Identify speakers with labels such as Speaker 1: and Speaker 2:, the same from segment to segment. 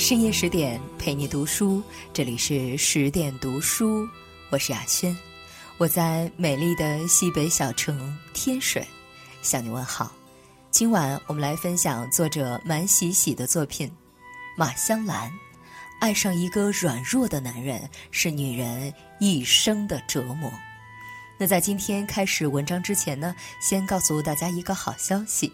Speaker 1: 深夜十点陪你读书，这里是十点读书，我是雅轩，我在美丽的西北小城天水向你问好。今晚我们来分享作者满喜喜的作品《马香兰》，爱上一个软弱的男人是女人一生的折磨。那在今天开始文章之前呢，先告诉大家一个好消息。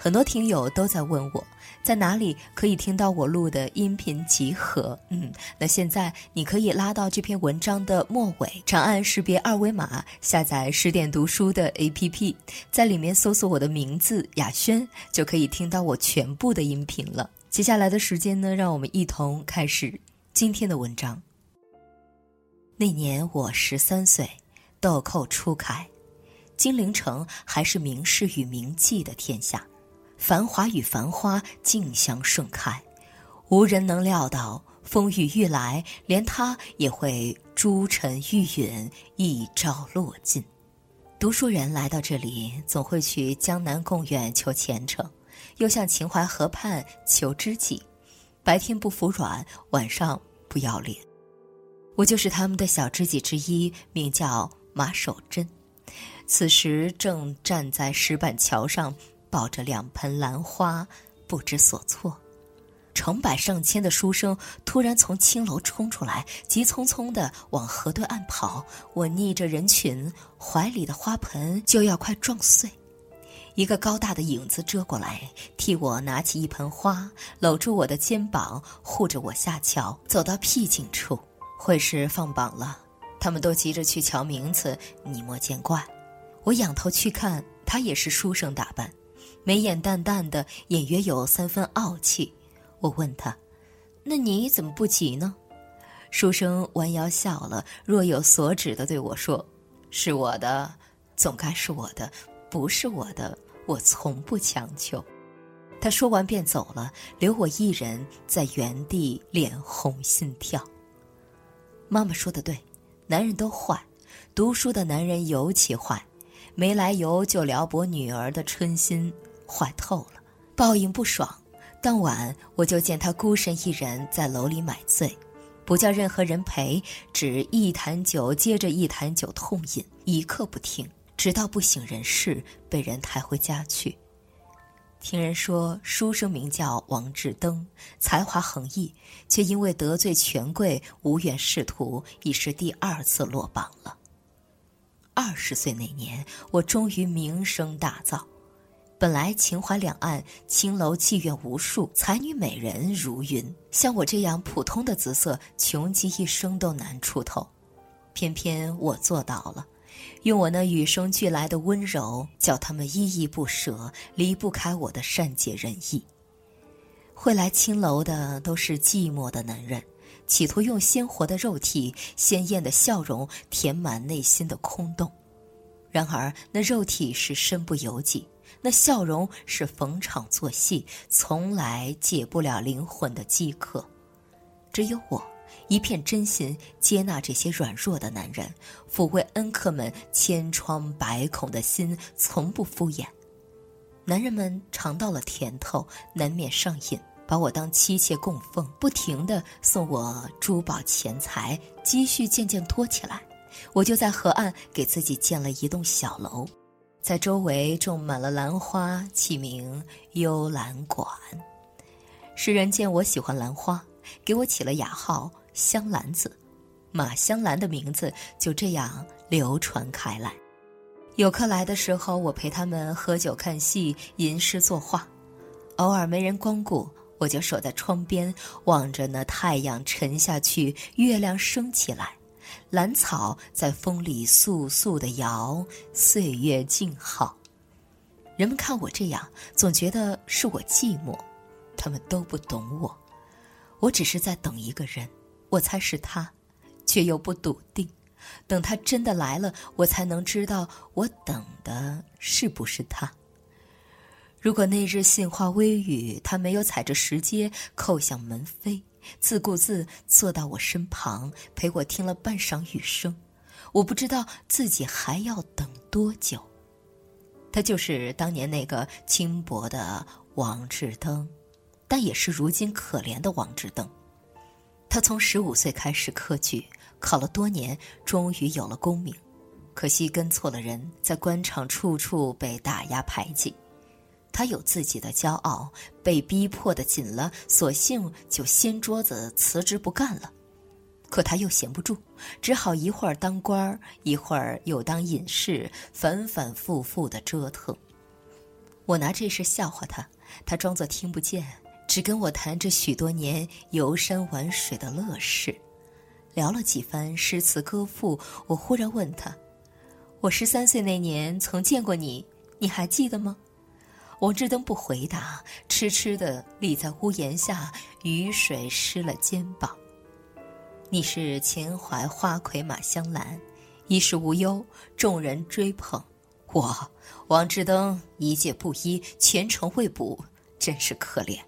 Speaker 1: 很多听友都在问我，在哪里可以听到我录的音频集合？嗯，那现在你可以拉到这篇文章的末尾，长按识别二维码下载十点读书的 APP，在里面搜索我的名字雅轩，就可以听到我全部的音频了。接下来的时间呢，让我们一同开始今天的文章。那年我十三岁，豆蔻初开，金陵城还是名士与名妓的天下。繁华与繁花竞相盛开，无人能料到风雨欲来，连他也会珠沉玉陨，一朝落尽。读书人来到这里，总会去江南贡院求前程，又向秦淮河畔求知己。白天不服软，晚上不要脸。我就是他们的小知己之一，名叫马守贞。此时正站在石板桥上。抱着两盆兰花，不知所措。成百上千的书生突然从青楼冲出来，急匆匆地往河对岸跑。我逆着人群，怀里的花盆就要快撞碎。一个高大的影子遮过来，替我拿起一盆花，搂住我的肩膀，护着我下桥，走到僻静处。会是放榜了，他们都急着去瞧名次，你莫见怪。我仰头去看，他也是书生打扮。眉眼淡淡的，隐约有三分傲气。我问他：“那你怎么不急呢？”书生弯腰笑了，若有所指的对我说：“是我的，总该是我的；不是我的，我从不强求。”他说完便走了，留我一人在原地脸红心跳。妈妈说的对，男人都坏，读书的男人尤其坏，没来由就撩拨女儿的春心。坏透了，报应不爽。当晚我就见他孤身一人在楼里买醉，不叫任何人陪，只一坛酒接着一坛酒痛饮，一刻不停，直到不省人事，被人抬回家去。听人说，书生名叫王志登，才华横溢，却因为得罪权贵，无缘仕途，已是第二次落榜了。二十岁那年，我终于名声大噪。本来秦淮两岸青楼妓院无数，才女美人如云。像我这样普通的姿色，穷极一生都难出头。偏偏我做到了，用我那与生俱来的温柔，叫他们依依不舍，离不开我的善解人意。会来青楼的都是寂寞的男人，企图用鲜活的肉体、鲜艳的笑容填满内心的空洞。然而那肉体是身不由己。那笑容是逢场作戏，从来解不了灵魂的饥渴。只有我，一片真心接纳这些软弱的男人，抚慰恩客们千疮百孔的心，从不敷衍。男人们尝到了甜头，难免上瘾，把我当妻妾供奉，不停的送我珠宝钱财，积蓄渐渐多起来。我就在河岸给自己建了一栋小楼。在周围种满了兰花，起名幽兰馆。诗人见我喜欢兰花，给我起了雅号香兰子，马香兰的名字就这样流传开来。有客来的时候，我陪他们喝酒看戏、吟诗作画。偶尔没人光顾，我就守在窗边，望着那太阳沉下去，月亮升起来。兰草在风里簌簌地摇，岁月静好。人们看我这样，总觉得是我寂寞，他们都不懂我。我只是在等一个人，我猜是他，却又不笃定。等他真的来了，我才能知道我等的是不是他。如果那日杏花微雨，他没有踩着石阶叩响门扉。自顾自坐到我身旁，陪我听了半晌雨声。我不知道自己还要等多久。他就是当年那个轻薄的王志登。但也是如今可怜的王志登。他从十五岁开始科举，考了多年，终于有了功名。可惜跟错了人，在官场处处被打压排挤。他有自己的骄傲，被逼迫的紧了，索性就掀桌子辞职不干了。可他又闲不住，只好一会儿当官，一会儿又当隐士，反反复复的折腾。我拿这事笑话他，他装作听不见，只跟我谈着许多年游山玩水的乐事。聊了几番诗词歌赋，我忽然问他。我十三岁那年曾见过你，你还记得吗？王志登不回答，痴痴地立在屋檐下，雨水湿了肩膀。你是秦淮花魁马香兰，衣食无忧，众人追捧。我王志登一介布衣，前程未卜，真是可怜。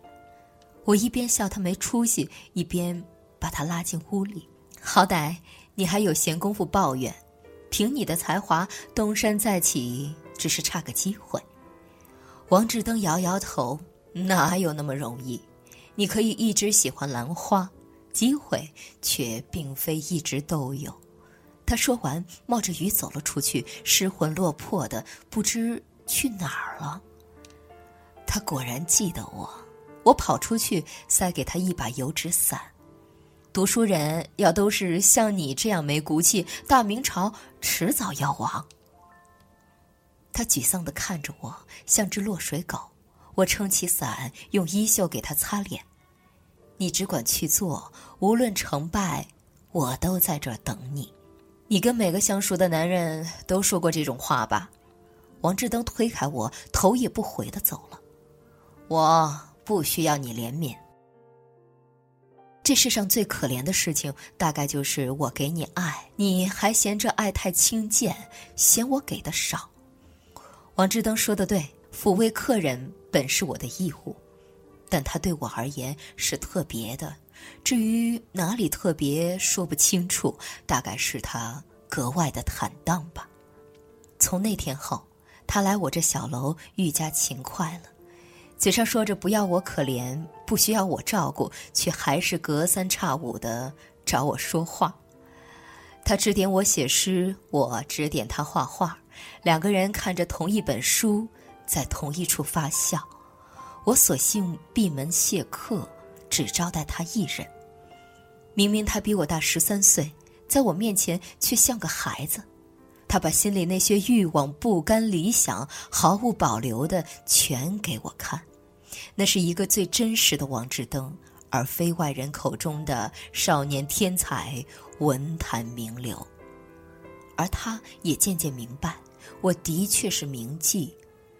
Speaker 1: 我一边笑他没出息，一边把他拉进屋里。好歹你还有闲工夫抱怨。凭你的才华东山再起，只是差个机会。王志登摇摇头，哪有那么容易？你可以一直喜欢兰花，机会却并非一直都有。他说完，冒着雨走了出去，失魂落魄的，不知去哪儿了。他果然记得我，我跑出去，塞给他一把油纸伞。读书人要都是像你这样没骨气，大明朝迟早要亡。他沮丧的看着我，像只落水狗。我撑起伞，用衣袖给他擦脸。你只管去做，无论成败，我都在这儿等你。你跟每个相熟的男人都说过这种话吧？王志登推开我，头也不回的走了。我不需要你怜悯。这世上最可怜的事情，大概就是我给你爱，你还嫌这爱太轻贱，嫌我给的少。王志登说的对，抚慰客人本是我的义务，但他对我而言是特别的。至于哪里特别，说不清楚，大概是他格外的坦荡吧。从那天后，他来我这小楼愈加勤快了。嘴上说着不要我可怜，不需要我照顾，却还是隔三差五的找我说话。他指点我写诗，我指点他画画，两个人看着同一本书，在同一处发笑。我索性闭门谢客，只招待他一人。明明他比我大十三岁，在我面前却像个孩子。他把心里那些欲望、不甘、理想，毫无保留的全给我看。那是一个最真实的王志登，而非外人口中的少年天才、文坛名流。而他也渐渐明白，我的确是名妓，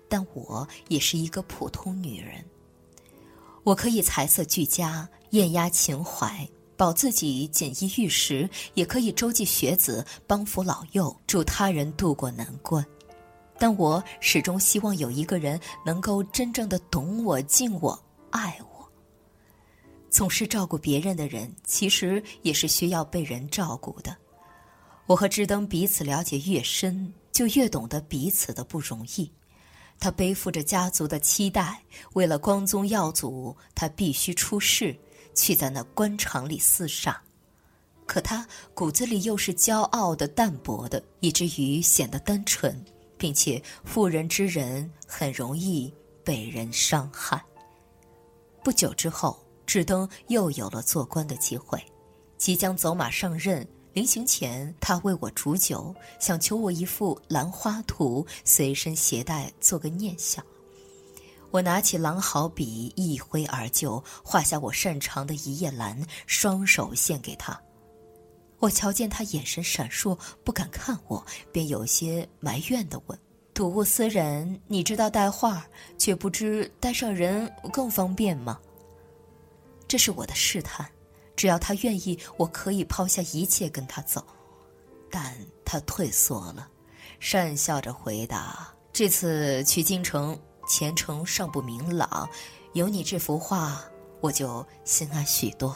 Speaker 1: 但我也是一个普通女人。我可以财色俱佳，艳压情怀，保自己锦衣玉食；也可以周济学子，帮扶老幼，助他人渡过难关。但我始终希望有一个人能够真正的懂我、敬我、爱我。总是照顾别人的人，其实也是需要被人照顾的。我和志登彼此了解越深，就越懂得彼此的不容易。他背负着家族的期待，为了光宗耀祖，他必须出世，去在那官场里厮杀。可他骨子里又是骄傲的、淡薄的，以至于显得单纯。并且妇人之仁很容易被人伤害。不久之后，志登又有了做官的机会，即将走马上任。临行前，他为我煮酒，想求我一幅兰花图，随身携带做个念想。我拿起狼毫笔，一挥而就，画下我擅长的一叶兰，双手献给他。我瞧见他眼神闪烁，不敢看我，便有些埋怨地问：“睹物思人，你知道带画，却不知带上人更方便吗？”这是我的试探，只要他愿意，我可以抛下一切跟他走。但他退缩了，讪笑着回答：“这次去京城，前程尚不明朗，有你这幅画，我就心安许多。”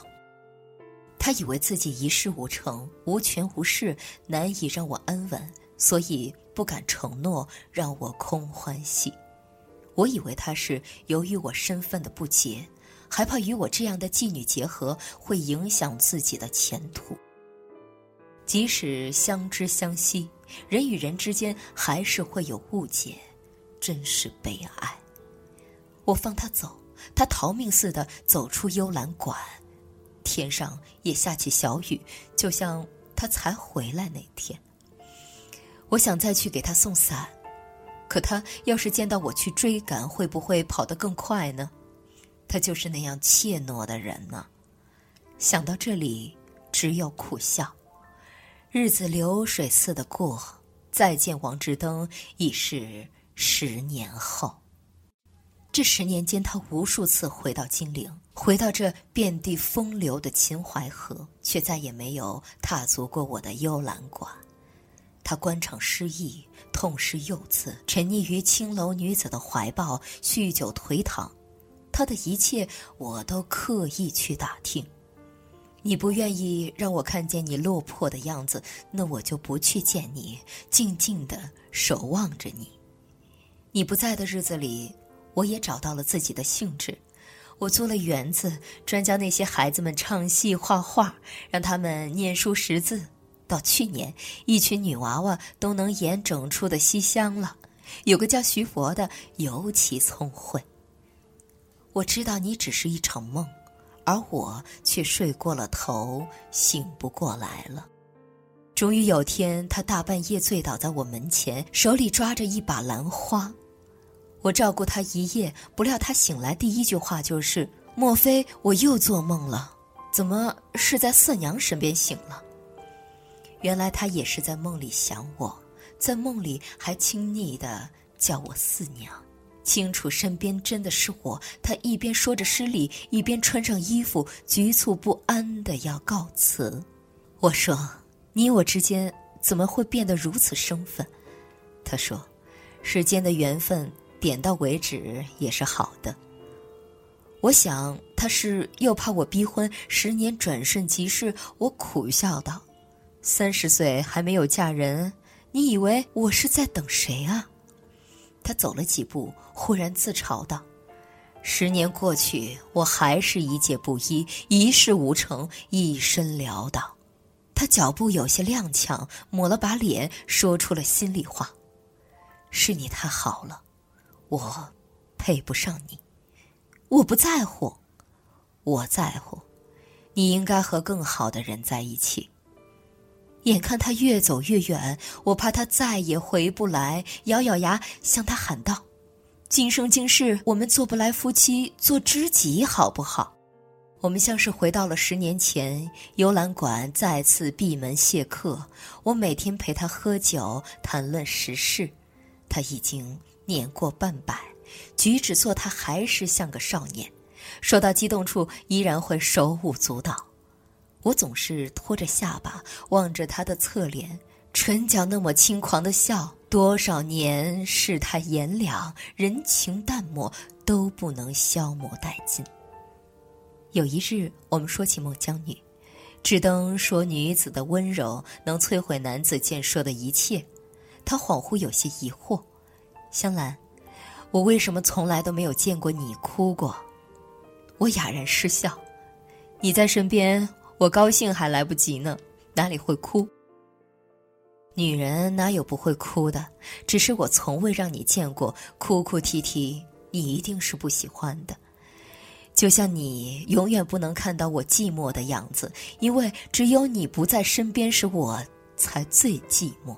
Speaker 1: 他以为自己一事无成、无权无势，难以让我安稳，所以不敢承诺让我空欢喜。我以为他是由于我身份的不洁，还怕与我这样的妓女结合会影响自己的前途。即使相知相惜，人与人之间还是会有误解，真是悲哀。我放他走，他逃命似的走出幽兰馆，天上也下起小雨，就像他才回来那天。我想再去给他送伞，可他要是见到我去追赶，会不会跑得更快呢？他就是那样怯懦的人呢。想到这里，只有苦笑。日子流水似的过，再见王志登已是十年后。这十年间，他无数次回到金陵，回到这遍地风流的秦淮河，却再也没有踏足过我的幽兰馆。他官场失意，痛失幼子，沉溺于青楼女子的怀抱，酗酒颓唐。他的一切，我都刻意去打听。你不愿意让我看见你落魄的样子，那我就不去见你，静静的守望着你。你不在的日子里。我也找到了自己的兴致，我租了园子，专教那些孩子们唱戏、画画，让他们念书识字。到去年，一群女娃娃都能演整出的《西厢》了。有个叫徐佛的尤其聪慧。我知道你只是一场梦，而我却睡过了头，醒不过来了。终于有天，他大半夜醉倒在我门前，手里抓着一把兰花。我照顾他一夜，不料他醒来第一句话就是：“莫非我又做梦了？怎么是在四娘身边醒了？”原来他也是在梦里想我，在梦里还亲昵的叫我四娘，清楚身边真的是我。他一边说着失礼，一边穿上衣服，局促不安的要告辞。我说：“你我之间怎么会变得如此生分？”他说：“世间的缘分。”点到为止也是好的。我想他是又怕我逼婚，十年转瞬即逝。我苦笑道：“三十岁还没有嫁人，你以为我是在等谁啊？”他走了几步，忽然自嘲道：“十年过去，我还是一介布衣，一事无成，一身潦倒。”他脚步有些踉跄，抹了把脸，说出了心里话：“是你太好了。”我配不上你，我不在乎，我在乎，你应该和更好的人在一起。眼看他越走越远，我怕他再也回不来，咬咬牙向他喊道：“今生今世，我们做不来夫妻，做知己好不好？”我们像是回到了十年前，游览馆再次闭门谢客。我每天陪他喝酒，谈论时事，他已经。年过半百，举止做他还是像个少年，说到激动处依然会手舞足蹈。我总是托着下巴望着他的侧脸，唇角那么轻狂的笑，多少年世态炎凉，人情淡漠都不能消磨殆尽。有一日，我们说起孟姜女，只登说女子的温柔能摧毁男子健硕的一切，他恍惚有些疑惑。香兰，我为什么从来都没有见过你哭过？我哑然失笑。你在身边，我高兴还来不及呢，哪里会哭？女人哪有不会哭的？只是我从未让你见过哭哭啼啼，你一定是不喜欢的。就像你永远不能看到我寂寞的样子，因为只有你不在身边时，我才最寂寞。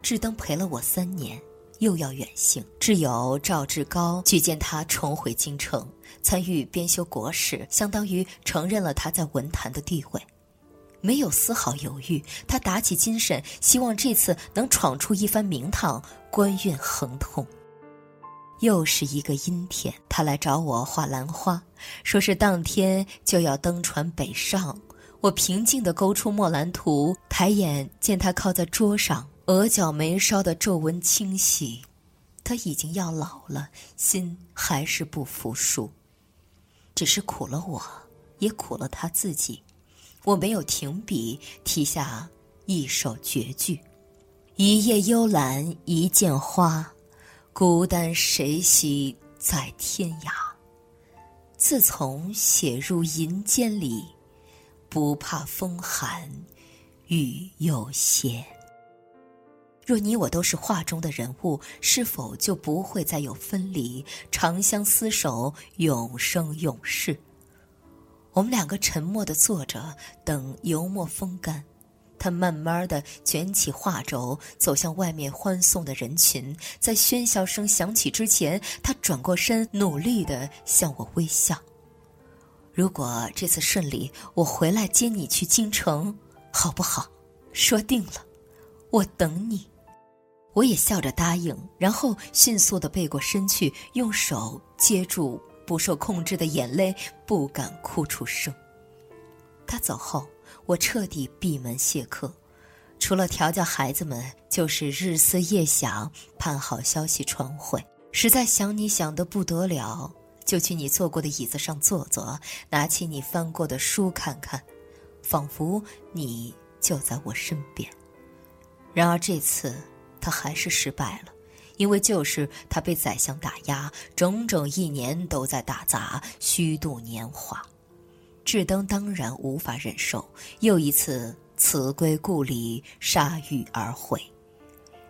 Speaker 1: 志登陪了我三年。又要远行，挚友赵志高举荐他重回京城，参与编修国史，相当于承认了他在文坛的地位。没有丝毫犹豫，他打起精神，希望这次能闯出一番名堂，官运亨通。又是一个阴天，他来找我画兰花，说是当天就要登船北上。我平静地勾出墨兰图，抬眼见他靠在桌上。额角眉梢的皱纹清晰，他已经要老了，心还是不服输。只是苦了我，也苦了他自己。我没有停笔，题下一首绝句：“一夜幽兰一见花，孤单谁惜在天涯。”自从写入银笺里，不怕风寒雨又歇。若你我都是画中的人物，是否就不会再有分离？长相厮守，永生永世。我们两个沉默的坐着，等油墨风干。他慢慢的卷起画轴，走向外面欢送的人群。在喧嚣声响起之前，他转过身，努力的向我微笑。如果这次顺利，我回来接你去京城，好不好？说定了，我等你。我也笑着答应，然后迅速的背过身去，用手接住不受控制的眼泪，不敢哭出声。他走后。我彻底闭门谢客，除了调教孩子们，就是日思夜想，盼好消息传回。实在想你想得不得了，就去你坐过的椅子上坐坐，拿起你翻过的书看看，仿佛你就在我身边。然而这次他还是失败了，因为就是他被宰相打压，整整一年都在打杂，虚度年华。智登当然无法忍受，又一次辞归故里，铩羽而回。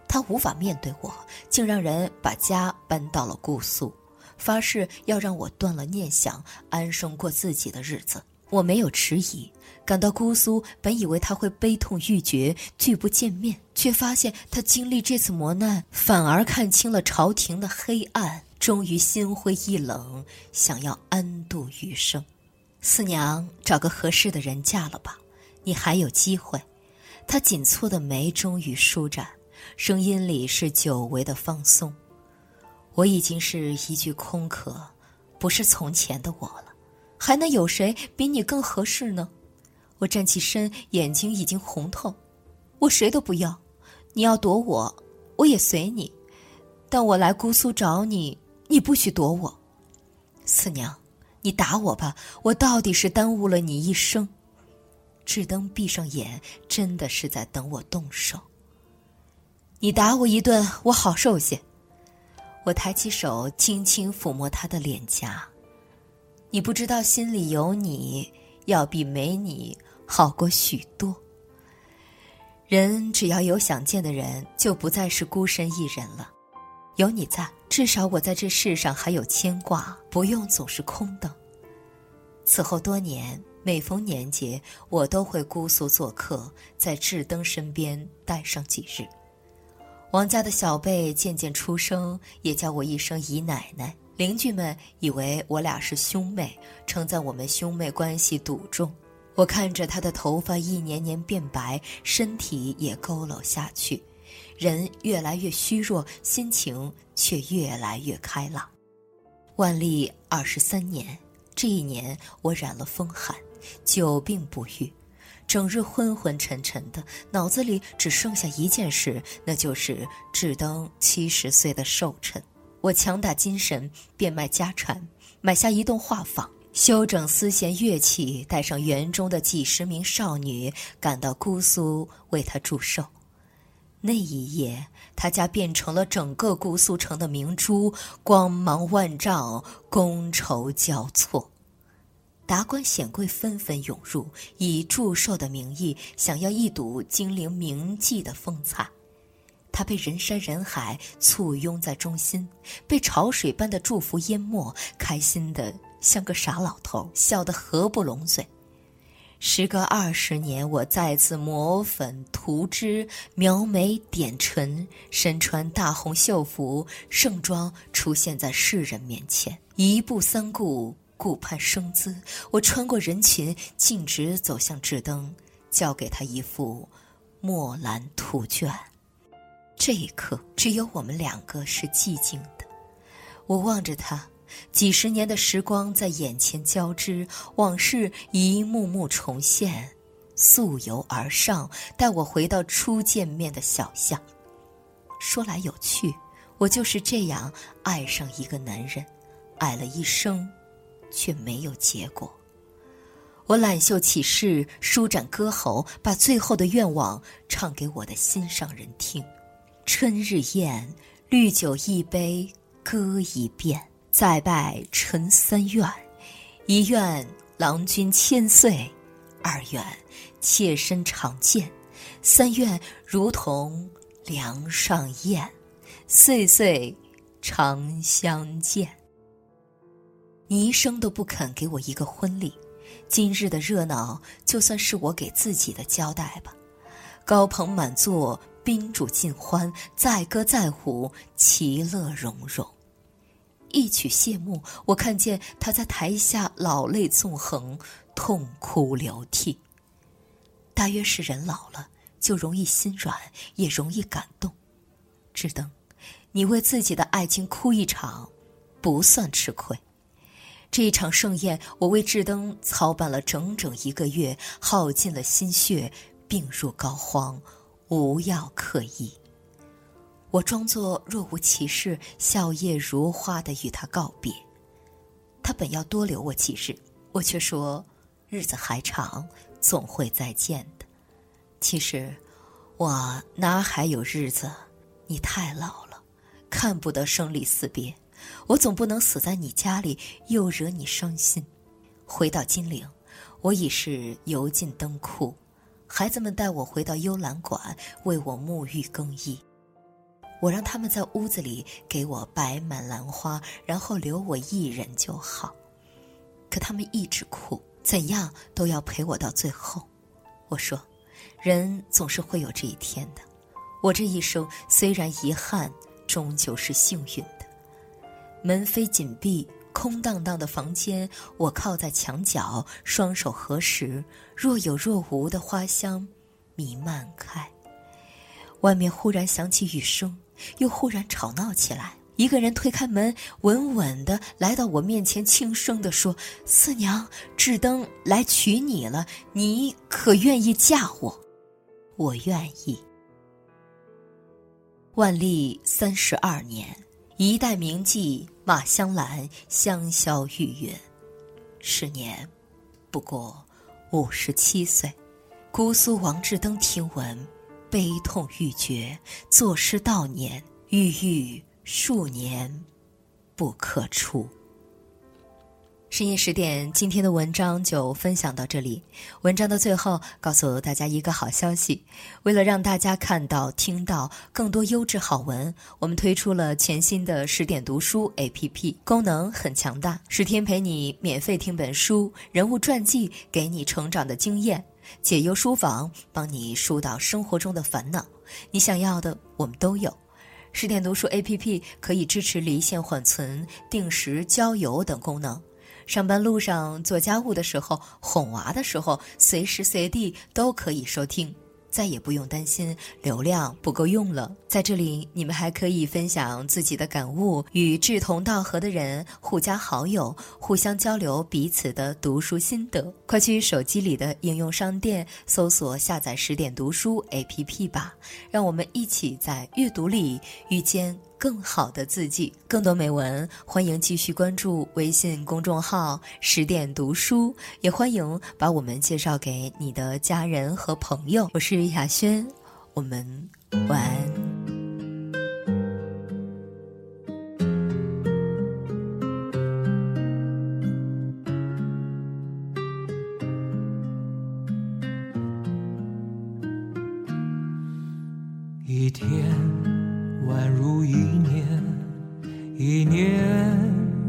Speaker 1: 他无法面对我，竟让人把家搬到了姑苏，发誓要让我断了念想，安生过自己的日子。我没有迟疑，赶到姑苏，本以为他会悲痛欲绝，拒不见面，却发现他经历这次磨难，反而看清了朝廷的黑暗，终于心灰意冷，想要安度余生。四娘，找个合适的人嫁了吧，你还有机会。他紧蹙的眉终于舒展，声音里是久违的放松。我已经是一具空壳，不是从前的我了，还能有谁比你更合适呢？我站起身，眼睛已经红透。我谁都不要，你要躲我，我也随你，但我来姑苏找你，你不许躲我。四娘。你打我吧，我到底是耽误了你一生。志登闭上眼，真的是在等我动手。你打我一顿，我好受些。我抬起手，轻轻抚摸他的脸颊。你不知道，心里有你，要比没你好过许多。人只要有想见的人，就不再是孤身一人了。有你在，至少我在这世上还有牵挂，不用总是空等。此后多年，每逢年节，我都会姑苏做客，在志登身边待上几日。王家的小辈渐渐出生，也叫我一声姨奶奶。邻居们以为我俩是兄妹，称赞我们兄妹关系笃重。我看着他的头发一年年变白，身体也佝偻下去。人越来越虚弱，心情却越来越开朗。万历二十三年，这一年我染了风寒，久病不愈，整日昏昏沉沉的，脑子里只剩下一件事，那就是志登七十岁的寿辰。我强打精神，变卖家产，买下一栋画舫，修整丝弦乐器，带上园中的几十名少女，赶到姑苏为他祝寿。那一夜，他家变成了整个姑苏城的明珠，光芒万丈，觥筹交错，达官显贵纷纷涌入，以祝寿的名义，想要一睹金陵名妓的风采。他被人山人海簇拥在中心，被潮水般的祝福淹没，开心的像个傻老头，笑得合不拢嘴。时隔二十年，我再次抹粉涂脂、描眉点唇，身穿大红绣服，盛装出现在世人面前。一步三顾，顾盼生姿。我穿过人群，径直走向志登，交给他一幅墨兰图卷。这一刻，只有我们两个是寂静的。我望着他。几十年的时光在眼前交织，往事一幕幕重现，溯游而上，带我回到初见面的小巷。说来有趣，我就是这样爱上一个男人，爱了一生，却没有结果。我揽袖起势，舒展歌喉，把最后的愿望唱给我的心上人听。春日宴，绿酒一杯，歌一遍。再拜陈三愿，一愿郎君千岁，二愿妾身常健，三愿如同梁上燕，岁岁常相见。你一生都不肯给我一个婚礼，今日的热闹就算是我给自己的交代吧。高朋满座，宾主尽欢，载歌载舞，其乐融融。一曲谢幕，我看见他在台下老泪纵横，痛哭流涕。大约是人老了，就容易心软，也容易感动。志登，你为自己的爱情哭一场，不算吃亏。这一场盛宴，我为志登操办了整整一个月，耗尽了心血，病入膏肓，无药可医。我装作若无其事，笑靥如花的与他告别。他本要多留我几日，我却说：“日子还长，总会再见的。”其实，我哪还有日子？你太老了，看不得生离死别。我总不能死在你家里，又惹你伤心。回到金陵，我已是油尽灯枯。孩子们带我回到幽兰馆，为我沐浴更衣。我让他们在屋子里给我摆满兰花，然后留我一人就好。可他们一直哭，怎样都要陪我到最后。我说，人总是会有这一天的。我这一生虽然遗憾，终究是幸运的。门扉紧闭，空荡荡的房间，我靠在墙角，双手合十，若有若无的花香弥漫开。外面忽然响起雨声。又忽然吵闹起来，一个人推开门，稳稳的来到我面前，轻声的说：“四娘，智登来娶你了，你可愿意嫁我？”我愿意。万历三十二年，一代名妓马香兰香消玉殒，时年不过五十七岁。姑苏王志登听闻。悲痛欲绝，作诗悼念，郁郁数年，不可出。深夜十点，今天的文章就分享到这里。文章的最后，告诉大家一个好消息：为了让大家看到、听到更多优质好文，我们推出了全新的十点读书 APP，功能很强大，十天陪你免费听本书，人物传记给你成长的经验，解忧书房帮你疏导生活中的烦恼，你想要的我们都有。十点读书 APP 可以支持离线缓存、定时交友等功能。上班路上、做家务的时候、哄娃的时候，随时随地都可以收听，再也不用担心流量不够用了。在这里，你们还可以分享自己的感悟，与志同道合的人互加好友，互相交流彼此的读书心得。快去手机里的应用商店搜索下载十点读书 APP 吧，让我们一起在阅读里遇见。更好的自己，更多美文，欢迎继续关注微信公众号“十点读书”，也欢迎把我们介绍给你的家人和朋友。我是雅轩，我们晚安。